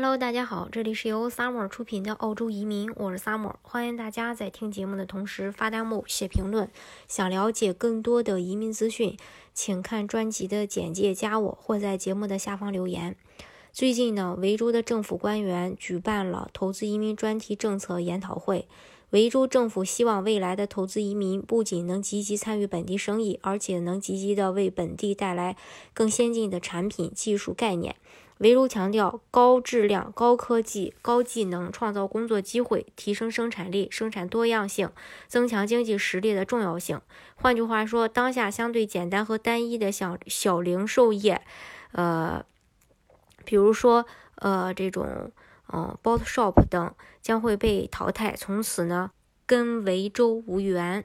Hello，大家好，这里是由 Summer 出品的澳洲移民，我是 Summer，欢迎大家在听节目的同时发弹幕、写评论。想了解更多的移民资讯，请看专辑的简介，加我或在节目的下方留言。最近呢，维州的政府官员举办了投资移民专题政策研讨会。维州政府希望未来的投资移民不仅能积极参与本地生意，而且能积极的为本地带来更先进的产品、技术概念。维州强调高质量、高科技、高技能，创造工作机会，提升生产力、生产多样性，增强经济实力的重要性。换句话说，当下相对简单和单一的小小零售业，呃，比如说呃这种。嗯 b o t shop 等将会被淘汰，从此呢跟维州无缘。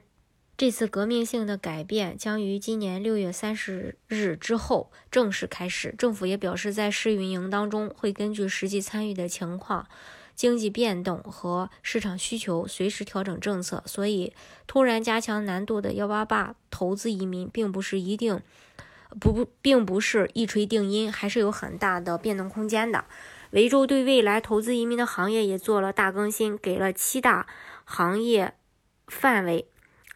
这次革命性的改变将于今年六月三十日之后正式开始。政府也表示，在试运营当中会根据实际参与的情况、经济变动和市场需求随时调整政策。所以，突然加强难度的幺八八投资移民并不是一定不不，并不是一锤定音，还是有很大的变动空间的。维州对未来投资移民的行业也做了大更新，给了七大行业范围，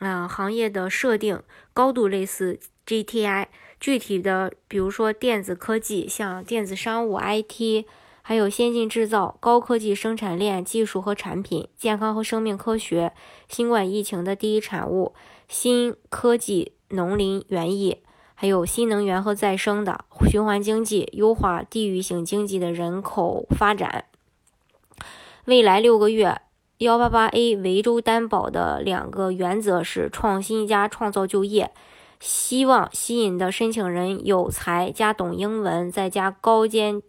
嗯，行业的设定高度类似 GTI。具体的，比如说电子科技，像电子商务 IT，还有先进制造、高科技生产链技术和产品、健康和生命科学、新冠疫情的第一产物、新科技、农林园艺。还有新能源和再生的循环经济，优化地域性经济的人口发展。未来六个月，幺八八 A 维州担保的两个原则是创新加创造就业，希望吸引的申请人有才加懂英文，再加高尖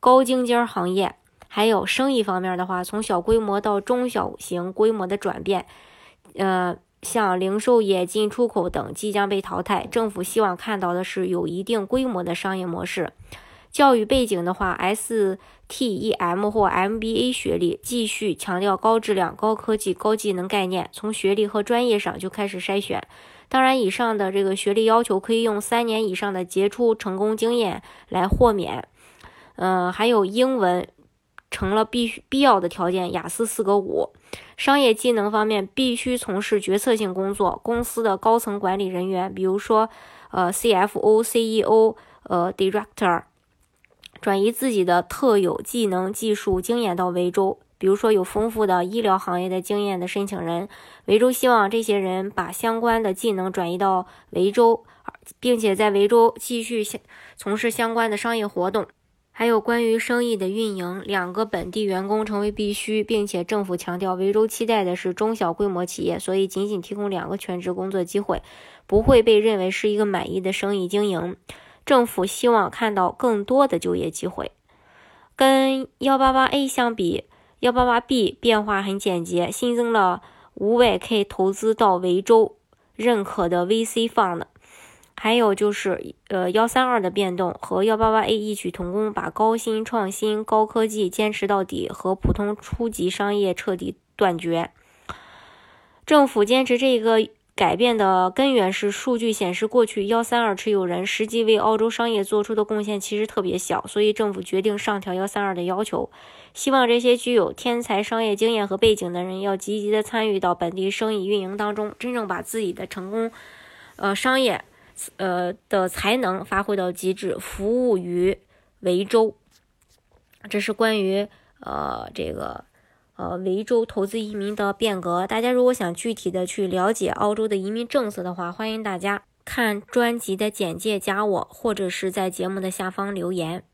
高精尖行业。还有生意方面的话，从小规模到中小型规模的转变，呃。像零售业、进出口等即将被淘汰，政府希望看到的是有一定规模的商业模式。教育背景的话，STEM 或 MBA 学历，继续强调高质量、高科技、高技能概念，从学历和专业上就开始筛选。当然，以上的这个学历要求可以用三年以上的杰出成功经验来豁免。嗯，还有英文。成了必须必要的条件，雅思四个五。商业技能方面，必须从事决策性工作，公司的高层管理人员，比如说，呃，CFO、CEO、呃，Director，转移自己的特有技能、技术经验到维州，比如说有丰富的医疗行业的经验的申请人，维州希望这些人把相关的技能转移到维州，并且在维州继续相从事相关的商业活动。还有关于生意的运营，两个本地员工成为必须，并且政府强调维州期待的是中小规模企业，所以仅仅提供两个全职工作机会，不会被认为是一个满意的生意经营。政府希望看到更多的就业机会。跟幺八八 A 相比，幺八八 B 变化很简洁，新增了五百 K 投资到维州认可的 VC fund。还有就是，呃，幺三二的变动和幺八八 A 异曲同工，把高新创新、高科技坚持到底，和普通初级商业彻底断绝。政府坚持这个改变的根源是，数据显示，过去幺三二持有人实际为澳洲商业做出的贡献其实特别小，所以政府决定上调幺三二的要求，希望这些具有天才商业经验和背景的人要积极的参与到本地生意运营当中，真正把自己的成功，呃，商业。呃的才能发挥到极致，服务于维州。这是关于呃这个呃维州投资移民的变革。大家如果想具体的去了解澳洲的移民政策的话，欢迎大家看专辑的简介，加我，或者是在节目的下方留言。